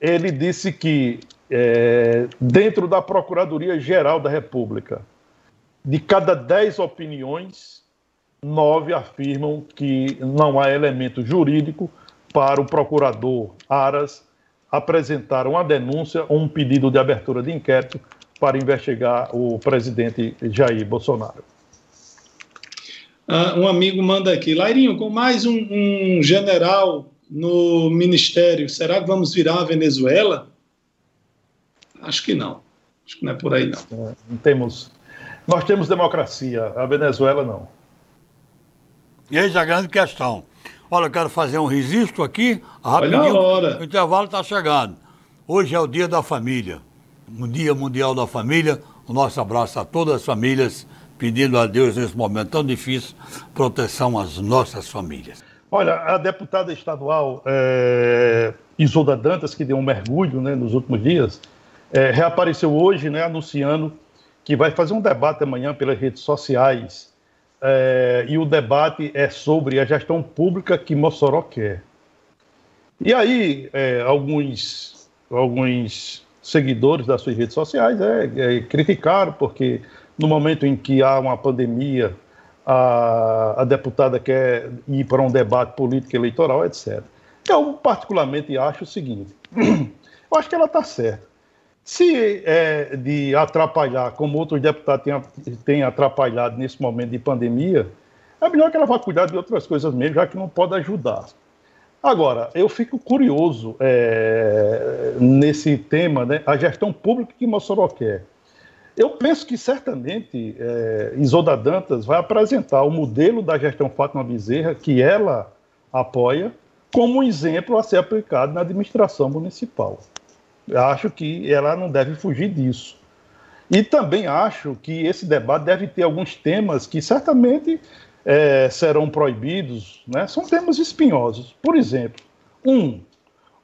Ele disse que é, dentro da Procuradoria-Geral da República, de cada dez opiniões, nove afirmam que não há elemento jurídico para o procurador Aras apresentar uma denúncia ou um pedido de abertura de inquérito para investigar o presidente Jair Bolsonaro. Ah, um amigo manda aqui, Lairinho, com mais um, um general no ministério, será que vamos virar a Venezuela? Acho que não. Acho que não é por aí, não. É, não temos. Nós temos democracia, a Venezuela não. E eis a grande questão. Olha, eu quero fazer um registro aqui, rapidinho. Olha a hora. O intervalo está chegando. Hoje é o Dia da Família, o Dia Mundial da Família. O nosso abraço a todas as famílias, pedindo a Deus nesse momento tão difícil, proteção às nossas famílias. Olha, a deputada estadual é, Isolda Dantas, que deu um mergulho né, nos últimos dias, é, reapareceu hoje, né, anunciando que vai fazer um debate amanhã pelas redes sociais. É, e o debate é sobre a gestão pública que Mossoró quer. E aí, é, alguns, alguns seguidores das suas redes sociais é, é, criticaram, porque no momento em que há uma pandemia, a, a deputada quer ir para um debate político eleitoral, etc. Eu, particularmente, acho o seguinte: eu acho que ela está certa. Se é de atrapalhar, como outros deputados têm, atrapalhado nesse momento de pandemia, é melhor que ela vá cuidar de outras coisas mesmo, já que não pode ajudar. Agora, eu fico curioso é, nesse tema, né, a gestão pública que Mossoró quer. Eu penso que certamente é, Isolda Dantas vai apresentar o modelo da gestão Fátima Bezerra, que ela apoia, como um exemplo a ser aplicado na administração municipal. Acho que ela não deve fugir disso. E também acho que esse debate deve ter alguns temas que certamente é, serão proibidos, né? são temas espinhosos. Por exemplo, um,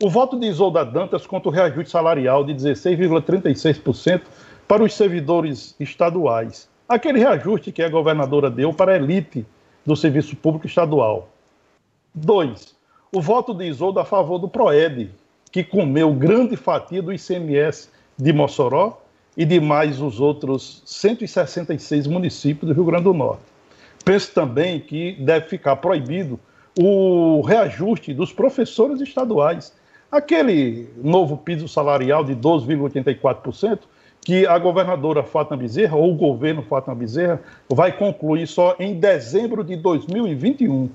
o voto de Isolda Dantas contra o reajuste salarial de 16,36% para os servidores estaduais. Aquele reajuste que a governadora deu para a elite do serviço público estadual. Dois, o voto de Isolda a favor do PROED, que comeu grande fatia do ICMS de Mossoró e de mais os outros 166 municípios do Rio Grande do Norte. Penso também que deve ficar proibido o reajuste dos professores estaduais. Aquele novo piso salarial de 12,84%, que a governadora Fátima Bezerra, ou o governo Fátima Bezerra, vai concluir só em dezembro de 2021.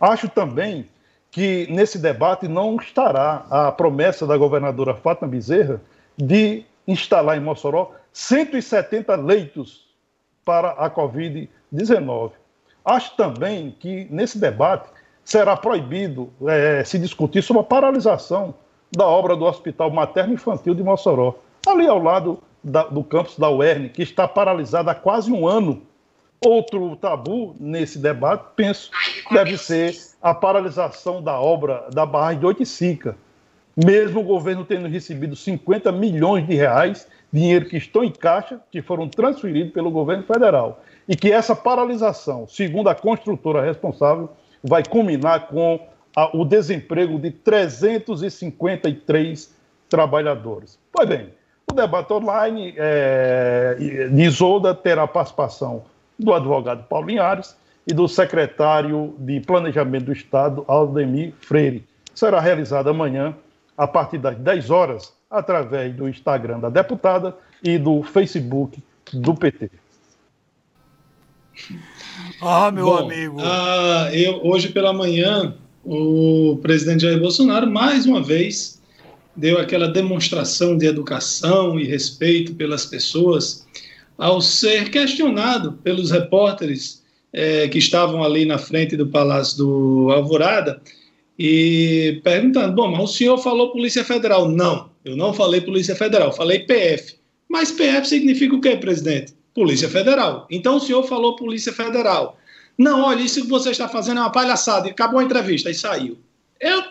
Acho também que nesse debate não estará a promessa da governadora Fátima Bezerra de instalar em Mossoró 170 leitos para a Covid-19. Acho também que nesse debate será proibido é, se discutir sobre a paralisação da obra do Hospital Materno Infantil de Mossoró, ali ao lado da, do campus da UERN, que está paralisado há quase um ano. Outro tabu nesse debate, penso, deve ser a paralisação da obra da barragem de Oiticica. Mesmo o governo tendo recebido 50 milhões de reais, dinheiro que estão em caixa, que foram transferidos pelo governo federal. E que essa paralisação, segundo a construtora responsável, vai culminar com a, o desemprego de 353 trabalhadores. Pois bem, o debate online é, de Isolda terá participação do advogado Paulo Linhares, e do secretário de Planejamento do Estado, Aldemir Freire. Será realizada amanhã, a partir das 10 horas, através do Instagram da deputada e do Facebook do PT. Ah, meu Bom, amigo. Ah, eu, hoje pela manhã, o presidente Jair Bolsonaro, mais uma vez, deu aquela demonstração de educação e respeito pelas pessoas, ao ser questionado pelos repórteres é, que estavam ali na frente do Palácio do Alvorada e perguntando: bom, mas o senhor falou Polícia Federal? Não, eu não falei Polícia Federal, falei PF. Mas PF significa o quê, presidente? Polícia Federal. Então o senhor falou Polícia Federal. Não, olha, isso que você está fazendo é uma palhaçada. E acabou a entrevista e saiu. Eu,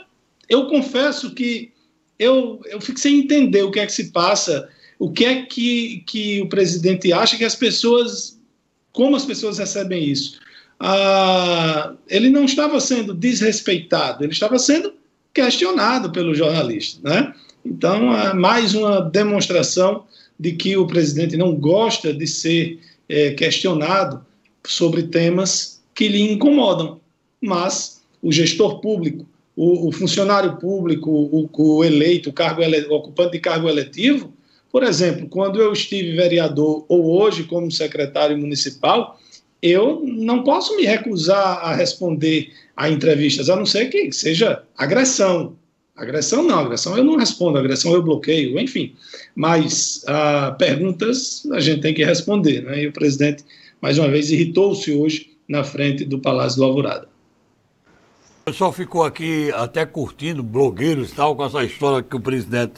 eu confesso que eu, eu fico sem entender o que é que se passa, o que é que, que o presidente acha que as pessoas. Como as pessoas recebem isso? Ah, ele não estava sendo desrespeitado, ele estava sendo questionado pelo jornalista. Né? Então, é mais uma demonstração de que o presidente não gosta de ser é, questionado sobre temas que lhe incomodam. Mas o gestor público, o, o funcionário público, o, o eleito, o, cargo ele, o ocupante de cargo eletivo, por exemplo, quando eu estive vereador ou hoje como secretário municipal, eu não posso me recusar a responder a entrevistas, a não ser que seja agressão. Agressão não, agressão eu não respondo, agressão eu bloqueio, enfim. Mas ah, perguntas a gente tem que responder, né? E o presidente, mais uma vez, irritou-se hoje na frente do Palácio do Alvorada. O pessoal ficou aqui até curtindo, blogueiros e tal, com essa história que o presidente,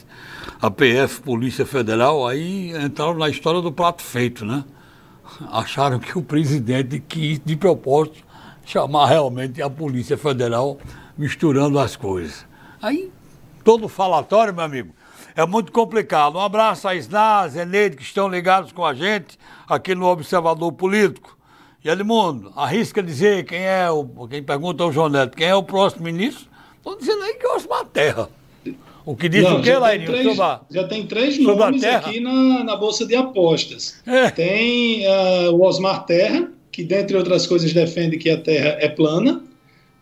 a PF, Polícia Federal, aí entraram na história do prato feito, né? Acharam que o presidente quis, de propósito, chamar realmente a Polícia Federal misturando as coisas. Aí, todo falatório, meu amigo, é muito complicado. Um abraço a Isná, Zeneide, que estão ligados com a gente aqui no Observador Político. E Edmundo, arrisca dizer quem é o. Quem pergunta ao João Neto, quem é o próximo ministro? Estão dizendo aí que é Osmar Terra. O que diz Não, o quê, Lairinho? Já tem três nomes aqui na, na Bolsa de Apostas. É. Tem uh, o Osmar Terra, que, dentre outras coisas, defende que a Terra é plana.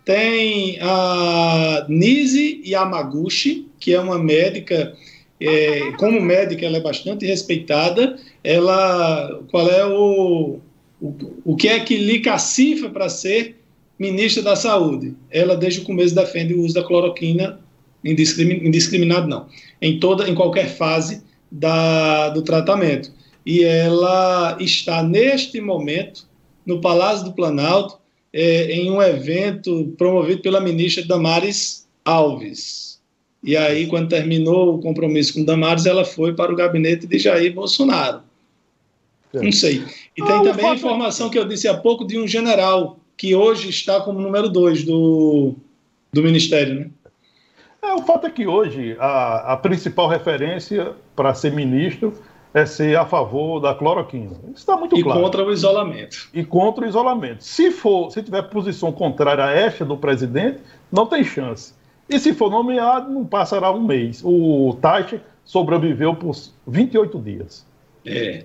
Tem a Nise Yamaguchi, que é uma médica, é, como médica ela é bastante respeitada. Ela, qual é o, o, o que é que lhe cacifa para ser ministra da Saúde? Ela desde o começo defende o uso da cloroquina indiscriminado não, em toda, em qualquer fase da, do tratamento. E ela está neste momento no Palácio do Planalto é, em um evento promovido pela ministra Damares Alves. E aí, quando terminou o compromisso com Damares, ela foi para o gabinete de Jair Bolsonaro. É. Não sei. E tem também a informação que eu disse há pouco de um general que hoje está como número dois do, do Ministério, né? É, o fato é que hoje a, a principal referência para ser ministro é ser a favor da cloroquina. Isso está muito e claro. E contra o isolamento. E contra o isolamento. Se for, se tiver posição contrária a esta do presidente, não tem chance. E se for nomeado, não passará um mês. O Taixe sobreviveu por 28 dias. É.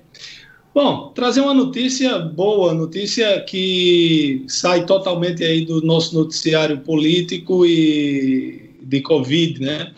Bom, trazer uma notícia boa, notícia que sai totalmente aí do nosso noticiário político e de Covid, né?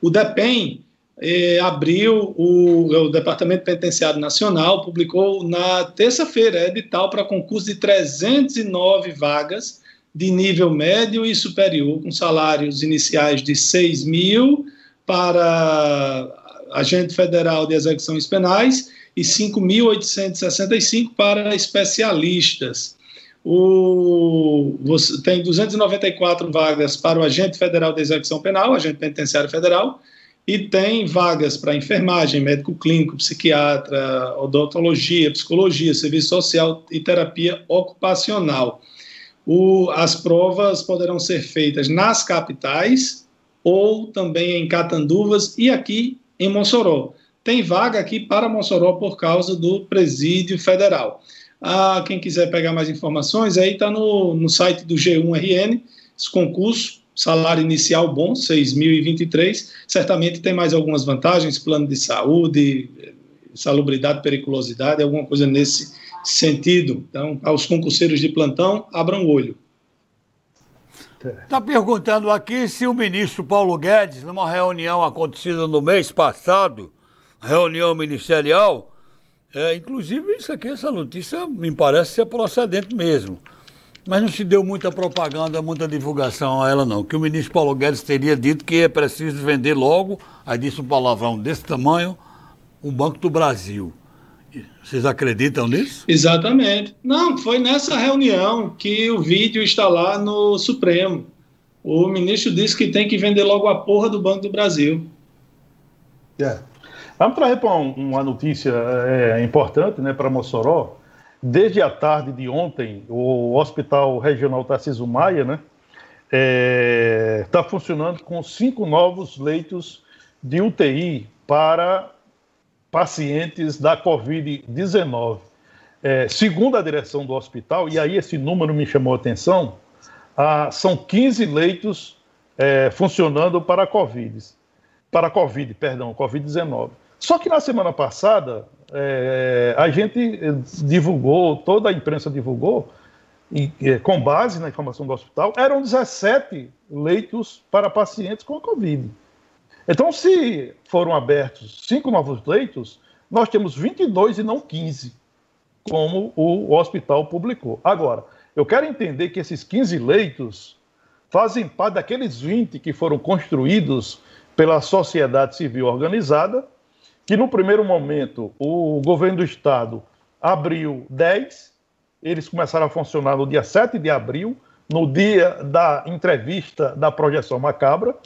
O DEPEN eh, abriu, o, o, Departamento Penitenciário Nacional publicou na terça-feira edital para concurso de 309 vagas de nível médio e superior, com salários iniciais de 6 mil para agente federal de execuções penais e 5.865 para especialistas. O, você tem 294 vagas para o agente federal de execução penal, agente penitenciário federal, e tem vagas para enfermagem, médico clínico, psiquiatra, odontologia, psicologia, serviço social e terapia ocupacional. O, as provas poderão ser feitas nas capitais ou também em Catanduvas e aqui em Mossoró. Tem vaga aqui para Mossoró por causa do presídio federal. Ah, quem quiser pegar mais informações, aí está no, no site do G1RN, esse concurso, salário inicial bom, 6.023, certamente tem mais algumas vantagens, plano de saúde, salubridade, periculosidade, alguma coisa nesse sentido. Então, aos concurseiros de plantão, abram o olho. Está perguntando aqui se o ministro Paulo Guedes, numa reunião acontecida no mês passado, reunião ministerial, é, inclusive isso aqui, essa notícia me parece ser procedente mesmo. Mas não se deu muita propaganda, muita divulgação a ela não. Que o ministro Paulo Guedes teria dito que é preciso vender logo, aí disse um palavrão desse tamanho, o Banco do Brasil. Vocês acreditam nisso? Exatamente. Não, foi nessa reunião que o vídeo está lá no Supremo. O ministro disse que tem que vender logo a porra do Banco do Brasil. É. Vamos trazer para uma notícia é, importante né, para Mossoró. Desde a tarde de ontem, o Hospital Regional Tarcísio Maia né, está é, tá funcionando com cinco novos leitos de UTI para pacientes da Covid-19. É, segundo a direção do hospital, e aí esse número me chamou a atenção, são 15 leitos é, funcionando para a Covid, para a Covid, perdão, Covid-19. Só que na semana passada, é, a gente divulgou, toda a imprensa divulgou, e, é, com base na informação do hospital, eram 17 leitos para pacientes com Covid. Então, se foram abertos cinco novos leitos, nós temos 22 e não 15, como o hospital publicou. Agora, eu quero entender que esses 15 leitos fazem parte daqueles 20 que foram construídos pela sociedade civil organizada, que no primeiro momento o governo do estado abriu 10, eles começaram a funcionar no dia 7 de abril, no dia da entrevista da projeção macabra,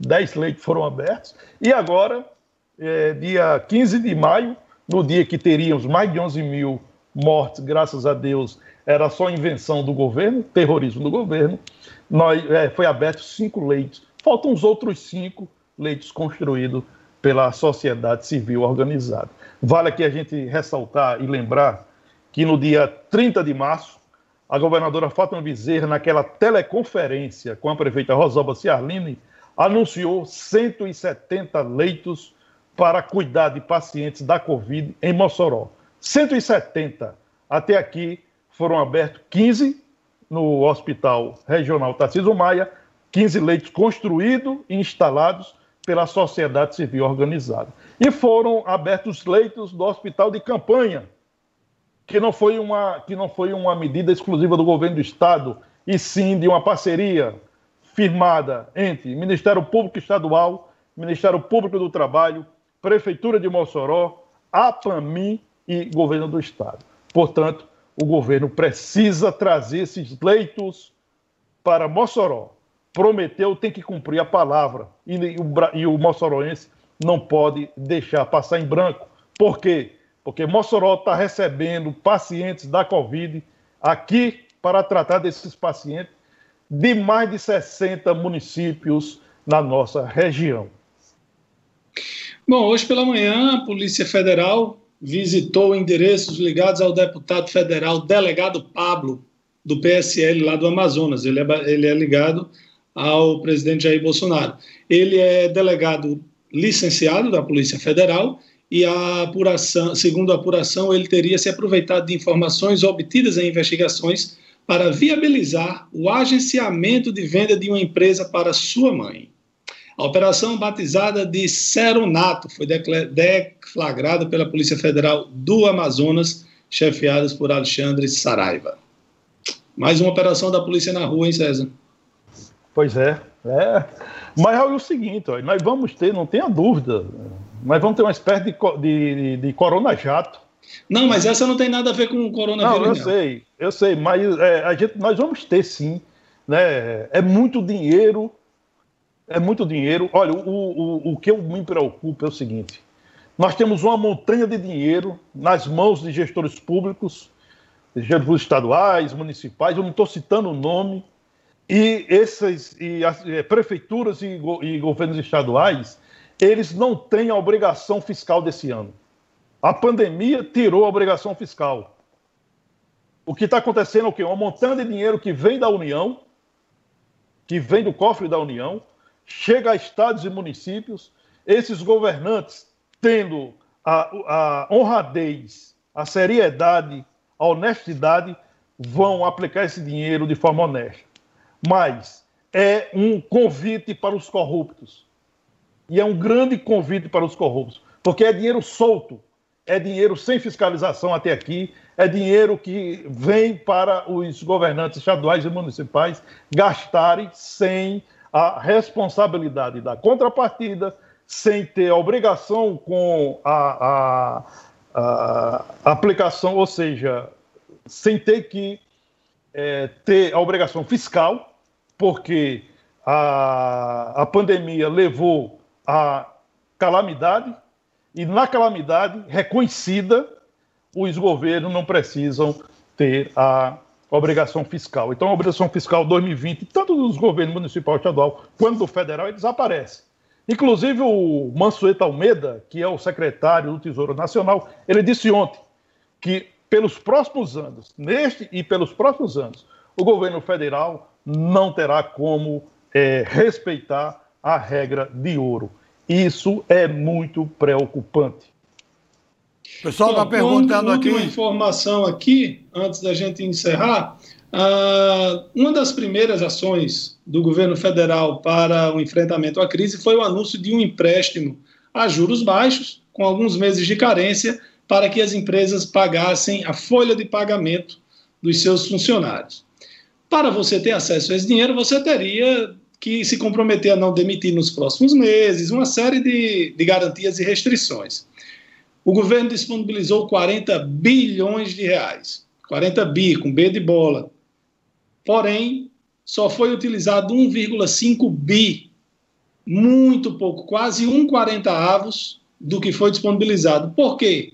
10 leitos foram abertos, e agora, é, dia 15 de maio, no dia que teríamos mais de 11 mil mortes, graças a Deus, era só invenção do governo, terrorismo do governo, nós, é, foi aberto cinco leitos. Faltam os outros cinco leitos construídos pela sociedade civil organizada. Vale aqui a gente ressaltar e lembrar que no dia 30 de março, a governadora Fátima Bezerra, naquela teleconferência com a prefeita Rosalba Ciarline, anunciou 170 leitos para cuidar de pacientes da Covid em Mossoró. 170. Até aqui foram abertos 15 no Hospital Regional Tarcísio Maia, 15 leitos construídos e instalados pela sociedade civil organizada. E foram abertos leitos do Hospital de Campanha, que não foi uma, que não foi uma medida exclusiva do governo do Estado, e sim de uma parceria firmada entre Ministério Público Estadual, Ministério Público do Trabalho, Prefeitura de Mossoró, APAMI e Governo do Estado. Portanto, o governo precisa trazer esses leitos para Mossoró. Prometeu, tem que cumprir a palavra. E o, e o moçoroense não pode deixar passar em branco. Por quê? Porque Mossoró está recebendo pacientes da Covid aqui para tratar desses pacientes de mais de 60 municípios na nossa região. Bom, hoje pela manhã, a Polícia Federal visitou endereços ligados ao deputado federal delegado Pablo, do PSL lá do Amazonas. Ele é, ele é ligado ao presidente Jair Bolsonaro. Ele é delegado licenciado da Polícia Federal e a apuração, segundo a apuração, ele teria se aproveitado de informações obtidas em investigações para viabilizar o agenciamento de venda de uma empresa para sua mãe. A operação batizada de Seronato foi deflagrada pela Polícia Federal do Amazonas, chefiada por Alexandre Saraiva. Mais uma operação da polícia na rua, hein, César? Pois é. é. Mas é o seguinte, ó, nós vamos ter, não tenha dúvida, nós vamos ter uma espécie de, de, de corona-jato não, mas essa não tem nada a ver com o coronavírus. Não, eu não. sei, eu sei, mas é, a gente, nós vamos ter sim. Né? É muito dinheiro, é muito dinheiro. Olha, o, o, o que eu me preocupo é o seguinte: nós temos uma montanha de dinheiro nas mãos de gestores públicos, gestores estaduais, municipais, eu não estou citando o nome, e essas e as, é, prefeituras e, e governos estaduais, eles não têm a obrigação fiscal desse ano. A pandemia tirou a obrigação fiscal. O que está acontecendo é o quê? Uma montanha de dinheiro que vem da União, que vem do cofre da União, chega a estados e municípios, esses governantes tendo a, a honradez, a seriedade, a honestidade, vão aplicar esse dinheiro de forma honesta. Mas é um convite para os corruptos. E é um grande convite para os corruptos, porque é dinheiro solto, é dinheiro sem fiscalização até aqui, é dinheiro que vem para os governantes estaduais e municipais gastarem sem a responsabilidade da contrapartida, sem ter a obrigação com a, a, a aplicação, ou seja, sem ter que é, ter a obrigação fiscal, porque a, a pandemia levou a calamidade, e na calamidade reconhecida, os governos não precisam ter a obrigação fiscal. Então, a obrigação fiscal 2020, tanto dos governos municipal e estadual quanto do federal, desaparece. Inclusive, o Mansueto Almeida, que é o secretário do Tesouro Nacional, ele disse ontem que pelos próximos anos, neste e pelos próximos anos, o governo federal não terá como é, respeitar a regra de ouro. Isso é muito preocupante. O pessoal está perguntando aqui. Uma informação aqui, antes da gente encerrar. Uh, uma das primeiras ações do governo federal para o enfrentamento à crise foi o anúncio de um empréstimo a juros baixos, com alguns meses de carência, para que as empresas pagassem a folha de pagamento dos seus funcionários. Para você ter acesso a esse dinheiro, você teria que se comprometer a não demitir nos próximos meses, uma série de, de garantias e restrições. O governo disponibilizou 40 bilhões de reais, 40 bi, com B de bola. Porém, só foi utilizado 1,5 bi, muito pouco, quase um 40 avos do que foi disponibilizado. Por quê?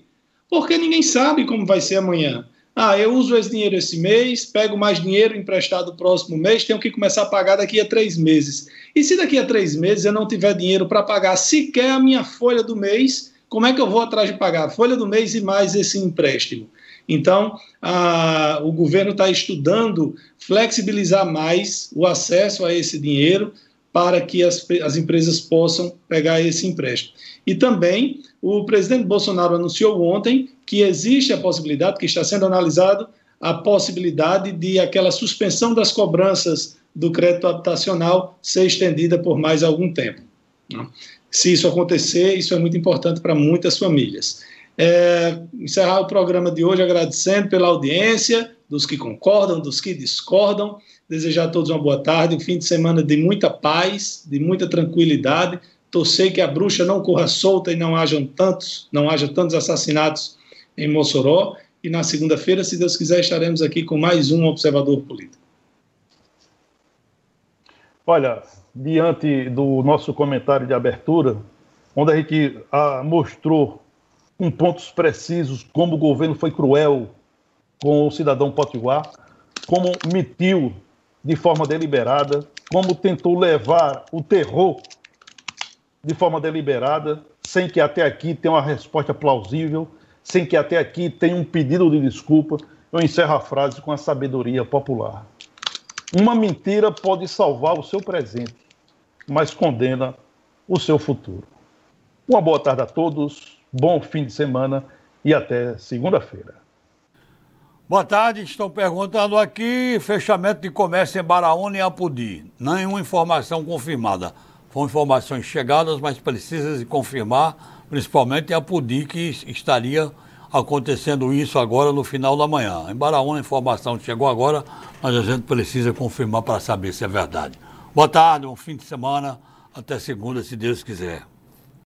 Porque ninguém sabe como vai ser amanhã. Ah, eu uso esse dinheiro esse mês, pego mais dinheiro emprestado no próximo mês, tenho que começar a pagar daqui a três meses. E se daqui a três meses eu não tiver dinheiro para pagar sequer a minha folha do mês, como é que eu vou atrás de pagar a folha do mês e mais esse empréstimo? Então, a, o governo está estudando flexibilizar mais o acesso a esse dinheiro para que as, as empresas possam pegar esse empréstimo. E também o presidente Bolsonaro anunciou ontem que existe a possibilidade, que está sendo analisado, a possibilidade de aquela suspensão das cobranças do crédito habitacional ser estendida por mais algum tempo. Né? Se isso acontecer, isso é muito importante para muitas famílias. É, encerrar o programa de hoje agradecendo pela audiência, dos que concordam, dos que discordam. Desejar a todos uma boa tarde, um fim de semana de muita paz, de muita tranquilidade. Torcer que a bruxa não corra solta e não haja tantos, não haja tantos assassinatos em Mossoró. E na segunda-feira, se Deus quiser, estaremos aqui com mais um observador político. Olha, diante do nosso comentário de abertura, onde a gente ah, mostrou com pontos precisos como o governo foi cruel com o cidadão potiguar, como mentiu de forma deliberada, como tentou levar o terror de forma deliberada, sem que até aqui tenha uma resposta plausível, sem que até aqui tenha um pedido de desculpa, eu encerro a frase com a sabedoria popular. Uma mentira pode salvar o seu presente, mas condena o seu futuro. Uma boa tarde a todos, bom fim de semana e até segunda-feira. Boa tarde, estão perguntando aqui fechamento de comércio em Baraúna e Apudi. Nenhuma informação confirmada. Foram informações chegadas, mas precisas de confirmar, principalmente em Apudi, que estaria acontecendo isso agora no final da manhã. Em Baraúna a informação chegou agora, mas a gente precisa confirmar para saber se é verdade. Boa tarde, um fim de semana, até segunda, se Deus quiser.